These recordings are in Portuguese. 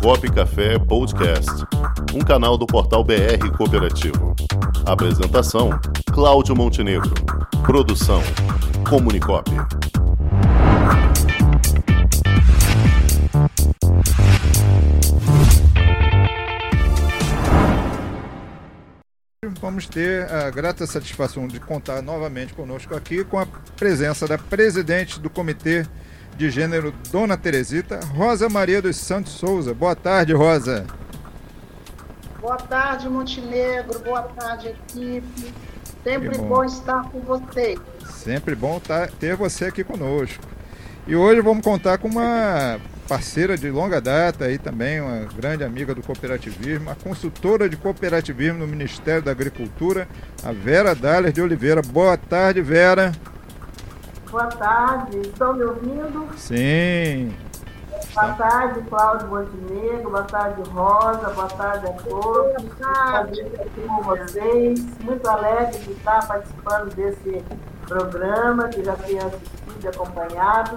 Comunicop Café Podcast, um canal do portal BR Cooperativo. Apresentação: Cláudio Montenegro. Produção: Comunicop. Vamos ter a grata satisfação de contar novamente conosco aqui com a presença da presidente do Comitê de Gênero Dona Teresita, Rosa Maria dos Santos Souza. Boa tarde, Rosa. Boa tarde, Montenegro. Boa tarde, equipe. Sempre bom. bom. estar com vocês. Sempre bom ter você aqui conosco. E hoje vamos contar com uma parceira de longa data aí também, uma grande amiga do cooperativismo, a consultora de cooperativismo no Ministério da Agricultura, a Vera Daller de Oliveira. Boa tarde, Vera. Boa tarde, estão me ouvindo? Sim. Boa tarde, Cláudio Montenegro, boa tarde, Rosa, boa tarde a todos. Boa tarde aqui com vocês. Muito alegre de estar participando desse programa que já tenho assistido e acompanhado.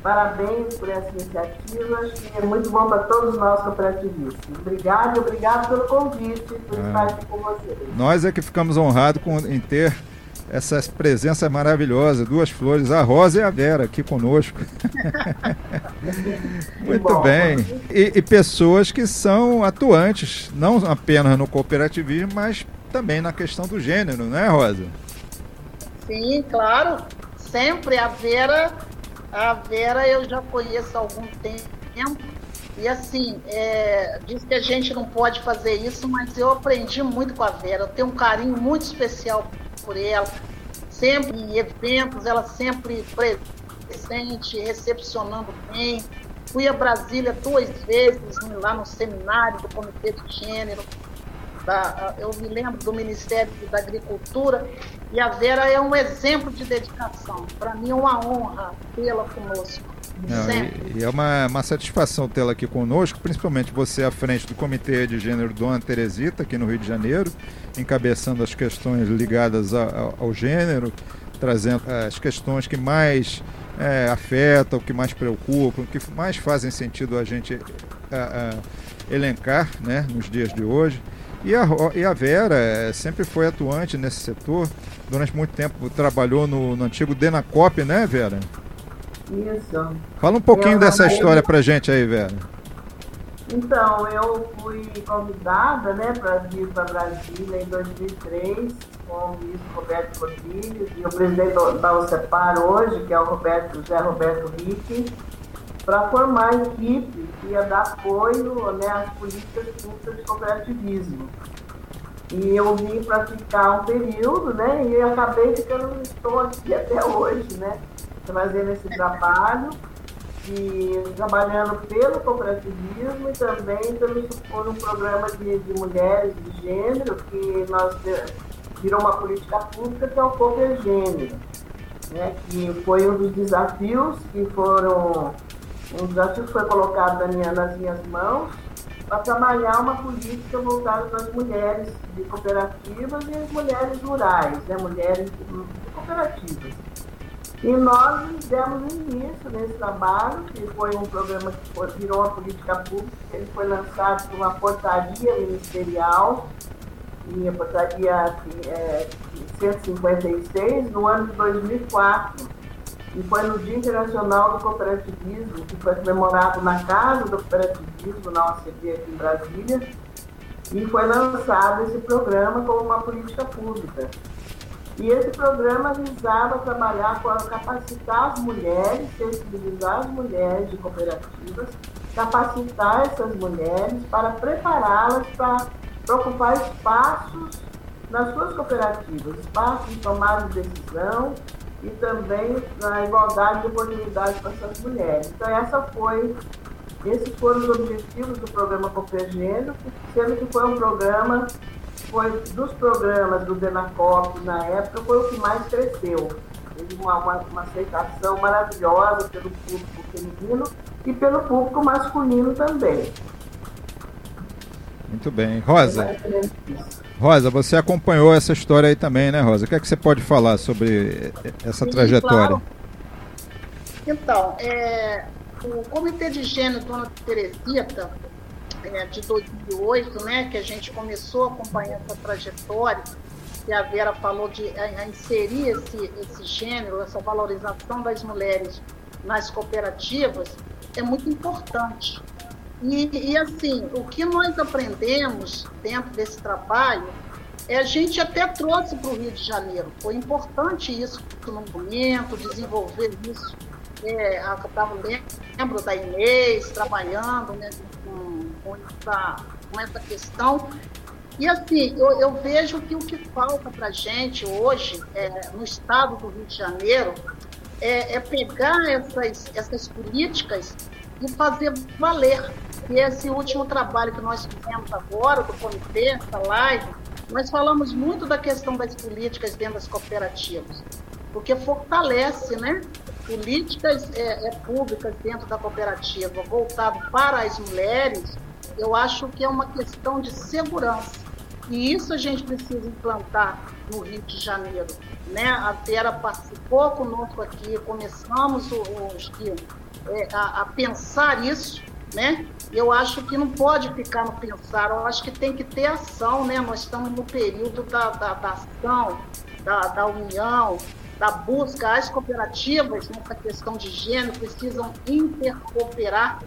Parabéns por essa iniciativa, que é muito bom para todos nós cooperativistas. Obrigado e obrigado pelo convite, por ah. estar aqui com vocês. Nós é que ficamos honrados com, em ter essa presença maravilhosa, duas flores, a Rosa e a Vera aqui conosco. Muito bem. E, e, pessoas que são atuantes, não apenas no cooperativismo, mas também na questão do gênero, não é, Rosa? Sim, claro. Sempre a Vera a Vera eu já conheço há algum tempo. E assim, é, diz que a gente não pode fazer isso, mas eu aprendi muito com a Vera. Eu tenho um carinho muito especial por ela. Sempre em eventos, ela sempre presente, recepcionando bem. Fui a Brasília duas vezes, lá no seminário do Comitê de Gênero da, eu me lembro do Ministério da Agricultura, e a Vera é um exemplo de dedicação. Para mim é uma honra tê-la conosco. Não, e, é uma, uma satisfação tê-la aqui conosco, principalmente você à frente do Comitê de Gênero Dona Teresita, aqui no Rio de Janeiro, encabeçando as questões ligadas ao, ao gênero, trazendo as questões que mais é, afetam, que mais preocupam, que mais fazem sentido a gente a, a elencar né, nos dias de hoje. E a, e a Vera sempre foi atuante nesse setor. Durante muito tempo trabalhou no, no antigo Denacop, né, Vera? Isso. Fala um pouquinho eu, dessa história pra gente aí, Vera. Então, eu fui convidada né, para vir para Brasília em 2003 com o ministro Roberto Rodrigues e o presidente da OCEPAR hoje, que é o Roberto, José Roberto Rick para formar a equipe que ia dar apoio né, às políticas públicas de cooperativismo. E eu vim para ficar um período, né? E acabei ficando, estou aqui até hoje, né? Fazendo esse trabalho e trabalhando pelo cooperativismo e também pelo, por um programa de, de mulheres de gênero que nós virou uma política pública que é o Cooper Gênero, né? Que foi um dos desafios que foram um desafio foi colocado na minha, nas minhas mãos para trabalhar uma política voltada para as mulheres de cooperativas e as mulheres rurais, né, mulheres de cooperativas. E nós demos início nesse trabalho, que foi um programa que foi, virou uma política pública, ele foi lançado por uma portaria ministerial, e a portaria é, 156, no ano de 2004 e foi no Dia Internacional do Cooperativismo, que foi comemorado na Casa do Cooperativismo, na OCB aqui em Brasília, e foi lançado esse programa como uma política pública. E esse programa visava trabalhar para capacitar as mulheres, sensibilizar as mulheres de cooperativas, capacitar essas mulheres para prepará-las para, ocupar espaços nas suas cooperativas, espaços de tomada de decisão, e também na igualdade de oportunidades para essas mulheres. Então essa foi, esses foram os objetivos do programa Coopergênero, sendo que foi um programa, foi dos programas do Denacop na época, foi o que mais cresceu. Teve uma, uma, uma aceitação maravilhosa pelo público feminino e pelo público masculino também. Muito bem. Rosa. Rosa, você acompanhou essa história aí também, né, Rosa? O que é que você pode falar sobre essa Sim, trajetória? Claro. Então, é, o Comitê de Gênero Dona Teresita, é, de 2008, né, que a gente começou a acompanhar essa trajetória, que a Vera falou de a, a inserir esse, esse gênero, essa valorização das mulheres nas cooperativas, é muito importante. E, e, assim, o que nós aprendemos dentro desse trabalho, é, a gente até trouxe para o Rio de Janeiro. Foi importante isso no momento, desenvolver isso. É, eu tava, lembro da Inês trabalhando né, com, com, essa, com essa questão. E assim, eu, eu, vejo que o que falta para a gente hoje, é, no estado do Rio de Janeiro, é, é pegar essas, essas políticas e fazer valer. E esse último trabalho que nós fizemos agora, do comitê, essa live, nós falamos muito da questão das políticas dentro das cooperativas, porque fortalece, né? Políticas é, é, públicas dentro da cooperativa, voltado para as mulheres, eu acho que é uma questão de segurança. E isso a gente precisa implantar no Rio de Janeiro. Né? A Vera participou conosco aqui, começamos os, é, a, a pensar isso, né? Eu acho que não pode ficar no pensar, eu acho que tem que ter ação, né? Nós estamos no período da, da, da ação, da, da união, da busca. As cooperativas, nessa questão de gênero, precisam intercooperar,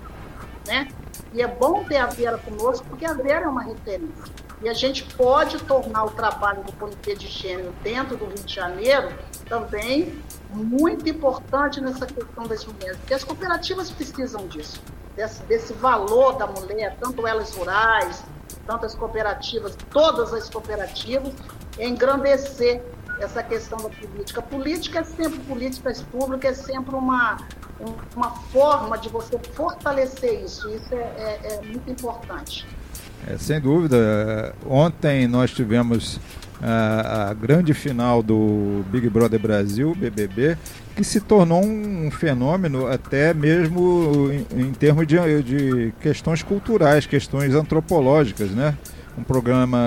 né? E é bom ter a Vera conosco, porque a Vera é uma referência. E a gente pode tornar o trabalho do Comitê de Gênero dentro do Rio de Janeiro também muito importante nessa questão das mulheres, porque as cooperativas precisam disso, desse, desse valor da mulher, tanto elas rurais, tanto as cooperativas, todas as cooperativas, engrandecer essa questão da política. Política é sempre políticas públicas, é sempre uma, uma forma de você fortalecer isso. Isso é, é, é muito importante. É, sem dúvida. Ontem nós tivemos a, a, grande final do Big Brother Brasil, BBB, que se tornou um fenômeno até mesmo em, em termos de, de, questões culturais, questões antropológicas, né? Um programa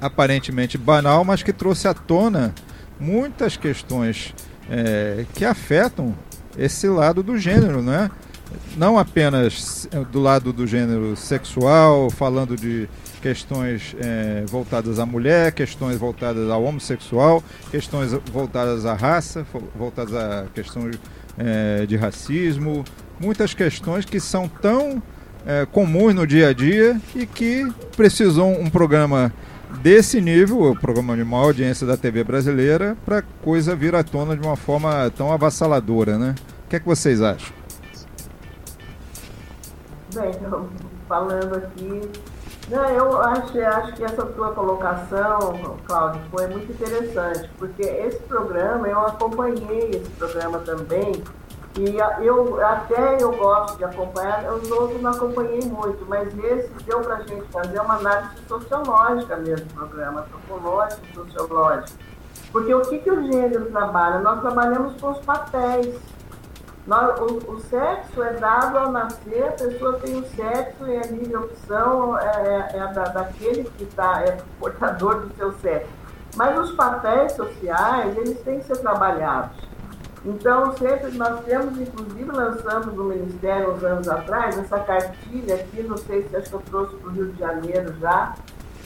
aparentemente banal, mas que trouxe à tona muitas questões é, que afetam esse lado do gênero, né? Não apenas do lado do gênero sexual, falando de questões é, voltadas à mulher, questões voltadas ao homossexual, questões voltadas à raça, voltadas a questões é, de racismo, muitas questões que são tão é, comuns no dia a dia e que precisam um programa desse nível, o programa de maior audiência da TV brasileira, para coisa vir à tona de uma forma tão avassaladora, né? O que é que vocês acham? Bem, falando aqui não, eu acho, acho que essa tua colocação, Cláudio, foi muito interessante, porque esse programa, eu acompanhei esse programa também, e eu até eu gosto de acompanhar, os outros não acompanhei muito, mas esse deu para a gente fazer uma análise sociológica mesmo do programa, antropológico, sociológico. Porque o que, que o gênero trabalha? Nós trabalhamos com os papéis. Nós, o, o, sexo é dado ao nascer, a pessoa tem o sexo e a livre opção é, é, é da, daquele que tá, é portador do seu sexo. Mas os papéis sociais, eles têm que ser trabalhados. Então, sempre nós temos, inclusive, lançamos no Ministério uns anos atrás, essa cartilha aqui, não sei se acho que eu trouxe para o Rio de Janeiro já.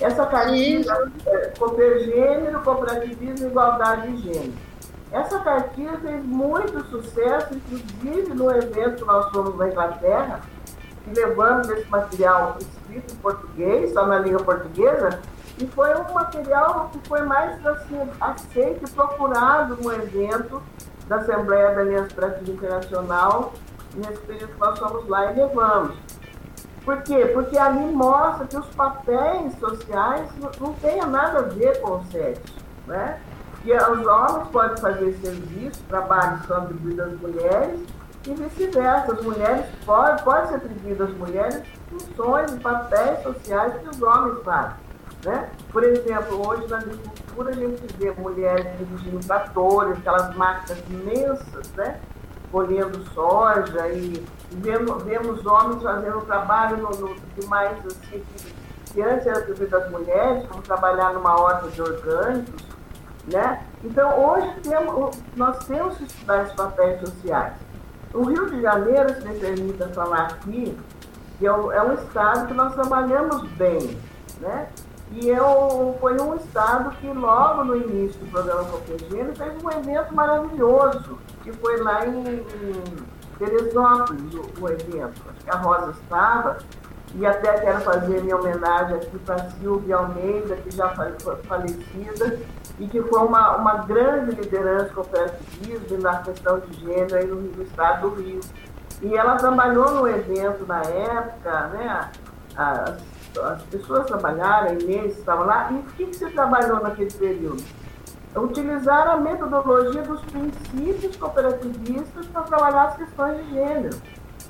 Essa cartilha, é, gênero, cooperativismo e igualdade de gênero. Essa cartilha fez muito sucesso, inclusive no evento que nós fomos na Inglaterra, e levamos esse material escrito em português, só na língua portuguesa, e foi um material que foi mais assim, aceito e procurado no evento da Assembleia da Aliança Brasil Internacional, nesse período que nós fomos lá e levamos. Por quê? Porque ali mostra que os papéis sociais não, têm nada a ver com o sexo, né? que os homens podem fazer serviço, trabalhos são atribuídos às mulheres e vice-versa. As mulheres podem, pode ser atribuído às mulheres funções e papéis sociais que os homens fazem. Né? Por exemplo, hoje na agricultura a gente vê mulheres dirigindo tratores, aquelas máquinas imensas, né? colhendo soja e vemos, vemos homens fazendo trabalho no, no, mais assim, que antes era atribuído às mulheres, como trabalhar numa horta de orgânicos, né? Então, hoje temos, nós temos que estudar esses papéis sociais. O Rio de Janeiro, se me permita falar aqui, que é é um estado que nós trabalhamos bem, né? E eu, foi um estado que logo no início do programa Copegênio fez um evento maravilhoso, que foi lá em, Teresópolis, o, o evento. A Rosa estava, e até quero fazer minha homenagem aqui para Silvia Almeida, que já foi falecida, e que foi uma, uma grande liderança cooperativismo na questão de gênero aí no, no estado do Rio. E ela trabalhou no evento na época, né? As, as pessoas trabalharam, a Inês estava lá, e o que, que você trabalhou naquele período? Utilizar a metodologia dos princípios cooperativistas para trabalhar as questões de gênero.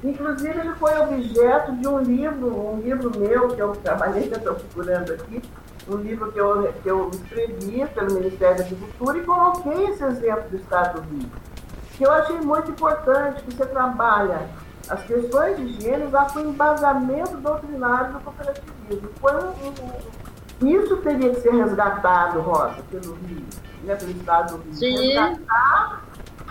Inclusive, ele foi objeto de um livro, um livro meu, que eu trabalhei, que eu estou procurando aqui, um livro que eu, que eu escrevi pelo Ministério da Agricultura e coloquei esse exemplo do Estado do Rio, que eu achei muito importante, que você trabalha as questões de gênero já com embasamento doutrinário do cooperativismo. Foi um, um, isso teria que ser resgatado, Rosa, pelo Rio, né, pelo Estado do Rio. Sim. Resgatar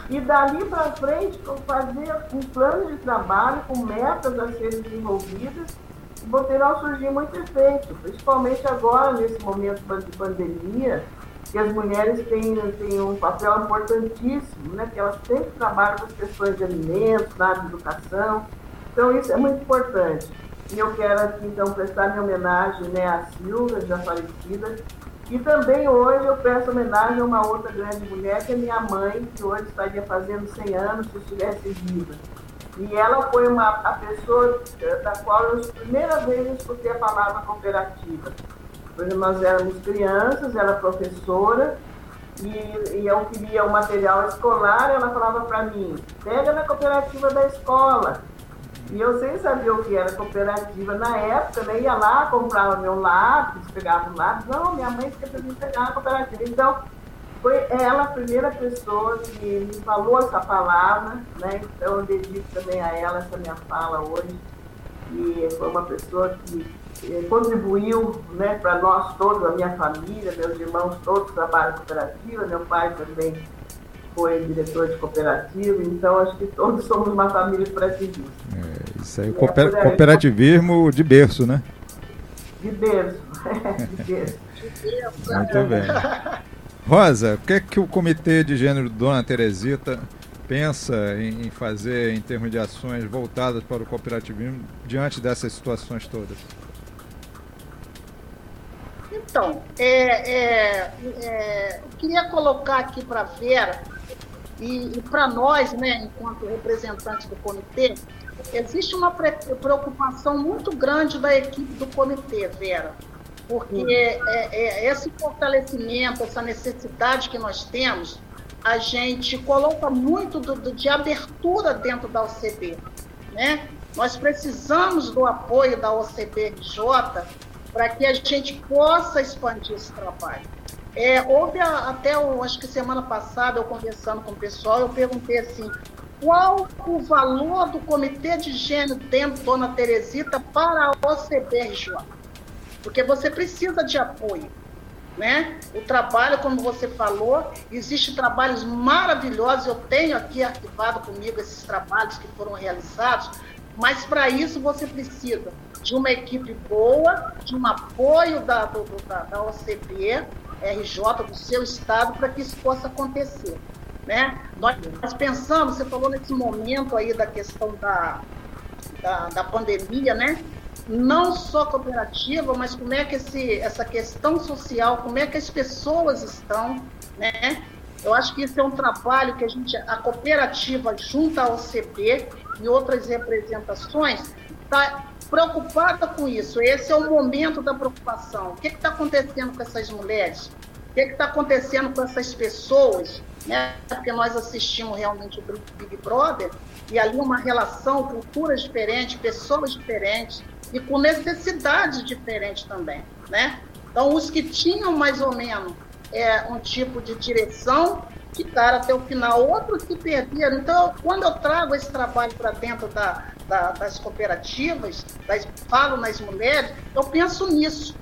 e dali para frente fazer um plano de trabalho com metas a serem desenvolvidas e poderão surgir muito efeito, principalmente agora, nesse momento de pandemia, que as mulheres têm, têm um papel importantíssimo, né? que elas sempre trabalham com as questões de alimentos, na educação. Então, isso é muito importante. E eu quero aqui, então, prestar minha homenagem né, à Silvia, já falecida, e também hoje eu peço homenagem a uma outra grande mulher, que é minha mãe, que hoje estaria fazendo 100 anos se estivesse viva. E ela foi uma, a pessoa eh, da qual eu, primeira vez, escutei a palavra cooperativa. Quando nós éramos crianças, era professora, e, e eu queria o material escolar, ela falava para mim, pega na cooperativa da escola. E eu sem saber o que era cooperativa na época, né? ia lá, comprava meu lápis, pegava o lápis. Não, minha mãe fica para mim pegar na cooperativa. Então, foi ela a primeira pessoa que me falou essa palavra, né? Então, eu dedico também a ela essa minha fala hoje. E foi uma pessoa que contribuiu né, para nós todos, a minha família, meus irmãos todos trabalham em cooperativa, meu pai também foi diretor de cooperativa, então acho que todos somos uma família cooperativista. É, isso aí, é, cooper, cooperativismo de berço, né? De berço, de berço. Muito bem. Rosa, o que é que o Comitê de Gênero Dona Teresita pensa em fazer em termos de ações voltadas para o cooperativismo diante dessas situações todas? Então, é, é, é, eu queria colocar aqui para a Vera e, e para nós, né, enquanto representantes do comitê, existe uma preocupação muito grande da equipe do comitê, Vera, porque é, é, esse fortalecimento, essa necessidade que nós temos, a gente coloca muito do, do, de abertura dentro da OCB. Né? Nós precisamos do apoio da OCBJ para que a gente possa expandir esse trabalho. É, houve a, até, o, acho que semana passada, eu conversando com o pessoal, eu perguntei assim, qual o valor do Comitê de Gênero dentro Dona Teresita para a OCBRJ? Porque você precisa de apoio. Né? O trabalho, como você falou, existem trabalhos maravilhosos, eu tenho aqui arquivado comigo esses trabalhos que foram realizados, mas para isso você precisa de uma equipe boa, de um apoio da, do, da, da OCB, RJ do seu estado para que isso possa acontecer. Né? Nós, nós, pensamos, você falou nesse momento aí da questão da, da, da, pandemia, né? não só cooperativa, mas como é que esse, essa questão social, como é que as pessoas estão, né? Eu acho que isso é um trabalho que a gente, a cooperativa junto à OCB e outras representações, está preocupada com isso. Esse é o momento da preocupação. O que está acontecendo com essas mulheres? O que está acontecendo com essas pessoas? Né? Porque nós assistimos realmente o Big Brother e ali uma relação, culturas diferentes, pessoas diferentes e com necessidades diferentes também, né? Então, os que tinham mais ou menos é, um tipo de direção ficaram até o final, outros se perderam. Então, quando eu trago esse trabalho para dentro da, da, das cooperativas, das, falo nas mulheres, eu penso nisso.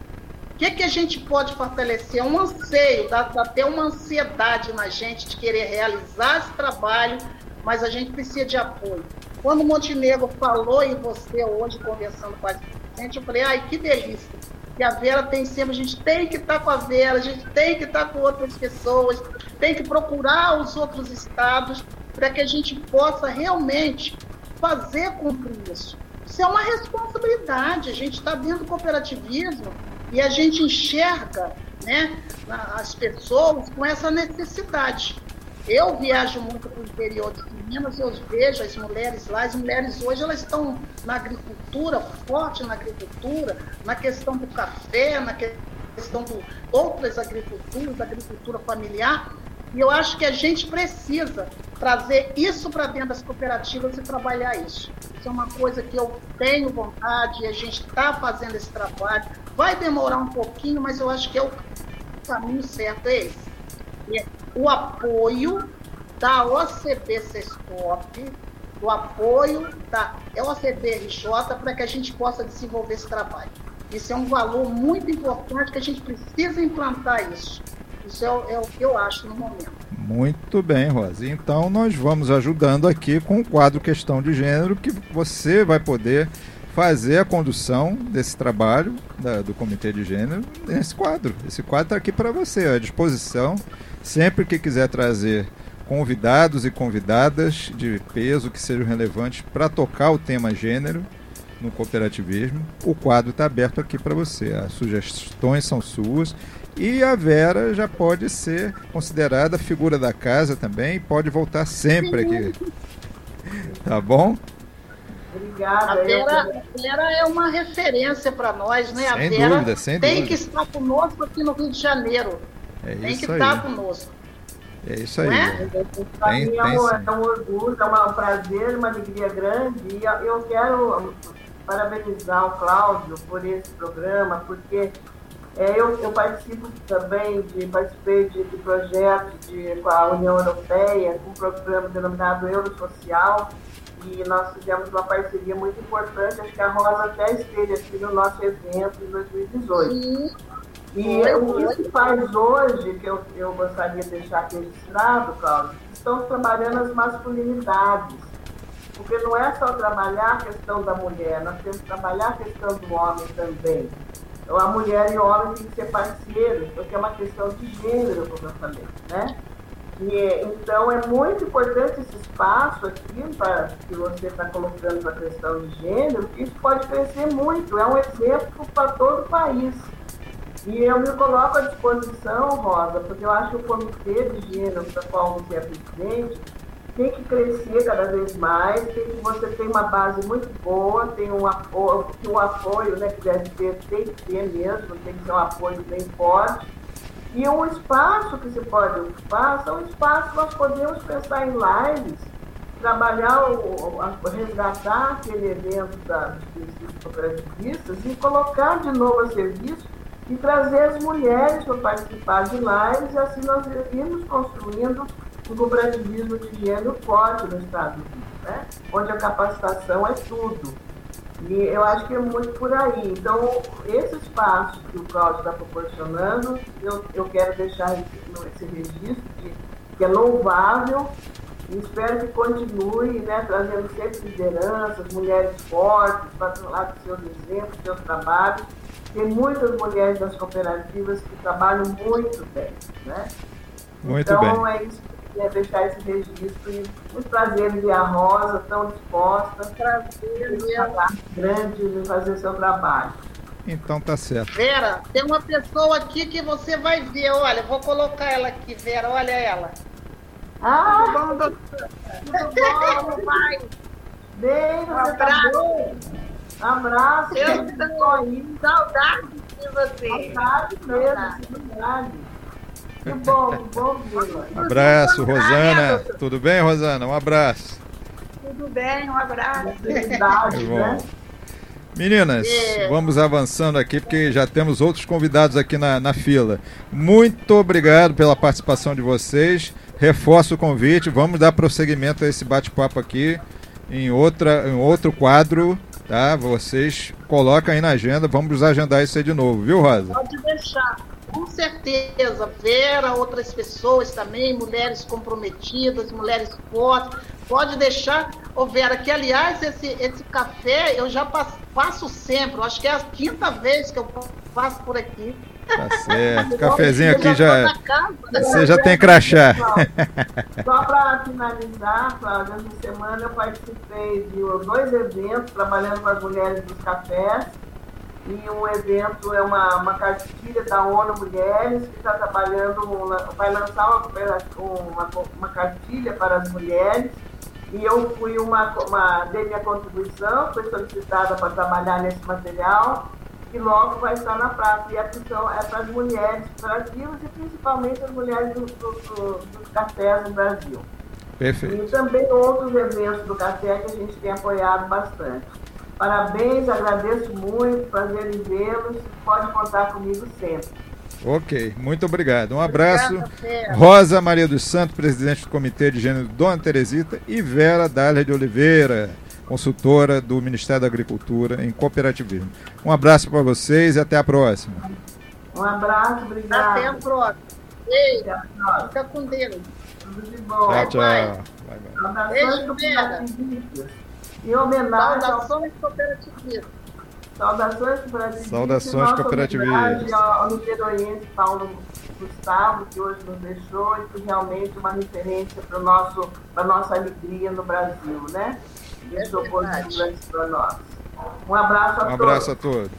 O que, que a gente pode fortalecer? Um anseio, dá, dá até uma ansiedade na gente de querer realizar esse trabalho, mas a gente precisa de apoio. Quando o Montenegro falou e você hoje conversando com a gente, eu falei, ai, que delícia. Que a Vera tem sempre, a gente tem que estar tá com a Vera, a gente tem que estar tá com outras pessoas, tem que procurar os outros estados para que a gente possa realmente fazer cumprir isso. Isso é uma responsabilidade. A gente está dentro do cooperativismo e a gente enxerga né, as pessoas com essa necessidade. Eu viajo muito para o interior de Minas, eu vejo as mulheres lá, as mulheres hoje elas estão na agricultura, forte na agricultura, na questão do café, na questão de outras agriculturas, da agricultura familiar, e eu acho que a gente precisa trazer isso para dentro das cooperativas e trabalhar isso. Isso é uma coisa que eu tenho vontade e a gente está fazendo esse trabalho. Vai demorar um pouquinho, mas eu acho que é o caminho certo é esse. É o apoio da OCB Sescop, o apoio da OCB-RJ para que a gente possa desenvolver esse trabalho. Isso é um valor muito importante que a gente precisa implantar isso. Isso é, é o que eu acho no momento. Muito bem, Rosa. Então nós vamos ajudando aqui com o quadro Questão de Gênero, que você vai poder fazer a condução desse trabalho da, do Comitê de Gênero nesse quadro. Esse quadro está aqui para você, à disposição. Sempre que quiser trazer convidados e convidadas de peso que sejam relevantes para tocar o tema gênero no cooperativismo, o quadro está aberto aqui para você. As sugestões são suas e a Vera já pode ser considerada figura da casa também, pode voltar sempre aqui. Tá bom? Obrigada. A Vera, a Vera é uma referência para nós, né? Sem a Vera dúvida, sem tem dúvida. que estar conosco aqui no Rio de Janeiro. É tem que aí. estar conosco. É isso aí. É? Para mim é um, é um orgulho, é um prazer, uma alegria grande. E eu quero parabenizar o Cláudio por esse programa, porque é, eu, eu, participo também de participei de, de projetos de, com a União Europeia, um programa denominado Eurosocial, e nós fizemos uma parceria muito importante. Acho que a Rosa até esteve aqui no nosso evento em 2018. Sim. E o que se faz hoje, que eu, eu gostaria de deixar aqui registrado, Cláudio, estão trabalhando as masculinidades. Porque não é só trabalhar a questão da mulher, nós temos que trabalhar a questão do homem também. Então, a mulher e o homem têm que ser parceiros, porque é uma questão de gênero, como eu falei, né? E, então, é muito importante esse espaço aqui pra, que você está colocando para a questão de gênero, que isso pode crescer muito, é um exemplo para todo o país. E eu me coloco à disposição, Rosa, porque eu acho que o Comitê de Gênero, para qual você é presidente, tem que crescer cada vez mais, tem que você tem uma base muito boa, tem um apoio, um apoio né, que deve ter, tem que ter mesmo, tem que ser um apoio bem forte. E um espaço que se pode ocupar são espaços que nós podemos pensar em lives, trabalhar, o, o resgatar aquele evento da, dos cooperativistas e colocar de novo a serviço e trazer as mulheres para participar de lives e assim nós irmos construindo o cooperativismo de gênero forte no Estado do Rio, né? onde a capacitação é tudo. E eu acho que é muito por aí. Então, esse espaço que o Cláudio está proporcionando, eu, eu quero deixar esse, esse registro de, que é louvável e espero que continue né, trazendo sempre lideranças, mulheres fortes, para falar dos seus exemplos, dos seus trabalhos. Tem muitas mulheres das cooperativas que trabalham muito bem. Né? Muito então, bem. é isso queria deixar esse registro e muito prazer ver a Rosa tão disposta, prazer grande em fazer seu trabalho. Então tá certo. Vera, tem uma pessoa aqui que você vai ver, olha, vou colocar ela aqui, Vera, olha ela. Ah! Tudo bom, doutor? Tudo bom, pai? Bem, você um tá bom? Abraço. Eu estou aí. Saudade de você. Saudade mesmo, saudade. Que bom, que bom, Vila. Abraço, Rosana. Tudo bem, Rosana? Um abraço. Tudo bem, um abraço. Verdade, né? Meninas, é. vamos avançando aqui porque já temos outros convidados aqui na, na fila. Muito obrigado pela participação de vocês. Reforço o convite. Vamos dar prosseguimento a esse bate-papo aqui em, outra, em outro quadro. Tá? Vocês colocam aí na agenda. Vamos agendar isso aí de novo, viu, Rosa? Pode deixar. Com certeza, Vera, outras pessoas também, mulheres comprometidas, mulheres fortes, Pode deixar. Ô Vera, que aliás, esse, esse café eu já passo, passo sempre. Eu acho que é a quinta vez que eu passo por aqui. Tá certo. Cafezinho aqui já. Né? Você já tem crachá. Só para finalizar, Cláudia, essa semana eu participei de dois eventos trabalhando com as mulheres dos cafés. E um evento é uma, uma cartilha da ONU Mulheres, que está trabalhando, vai lançar uma, uma, uma cartilha para as mulheres e eu fui uma, uma dei minha contribuição, foi solicitada para trabalhar nesse material que logo vai estar na praça. E a questão é para as mulheres brasileiras e principalmente as mulheres do, do, do, dos cafés no Brasil. Perfeito. E também outros eventos do café que a gente tem apoiado bastante. Parabéns, agradeço muito, prazer em vê-los. Pode contar comigo sempre. Ok, muito obrigado. Um abraço. Rosa Maria dos Santos, presidente do Comitê de Gênero Dona Teresita, e Vera Dália de Oliveira, consultora do Ministério da Agricultura em cooperativismo. Um abraço para vocês e até a próxima. Um abraço, obrigado. Até a próxima. Ei, fica com Deus. Tudo de bom. Tchau, tchau. Vai, vai. Saudações cooperativistas. Em homenagem Saudações cooperativistas. Saudações cooperativistas. Saudações cooperativistas. Ao niteroiense Paulo Gustavo, que hoje nos deixou, e que realmente é uma referência para a nossa alegria no Brasil, né? Positivo para nós. Um abraço a um todos. Um abraço a todos.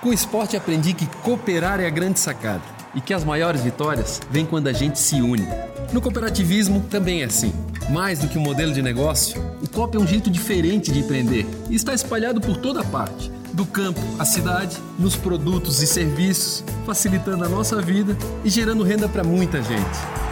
Com o esporte aprendi que cooperar é a grande sacada e que as maiores vitórias vêm quando a gente se une. No cooperativismo também é assim. Mais do que um modelo de negócio, o COP é um jeito diferente de empreender e está espalhado por toda parte do campo à cidade, nos produtos e serviços, facilitando a nossa vida e gerando renda para muita gente.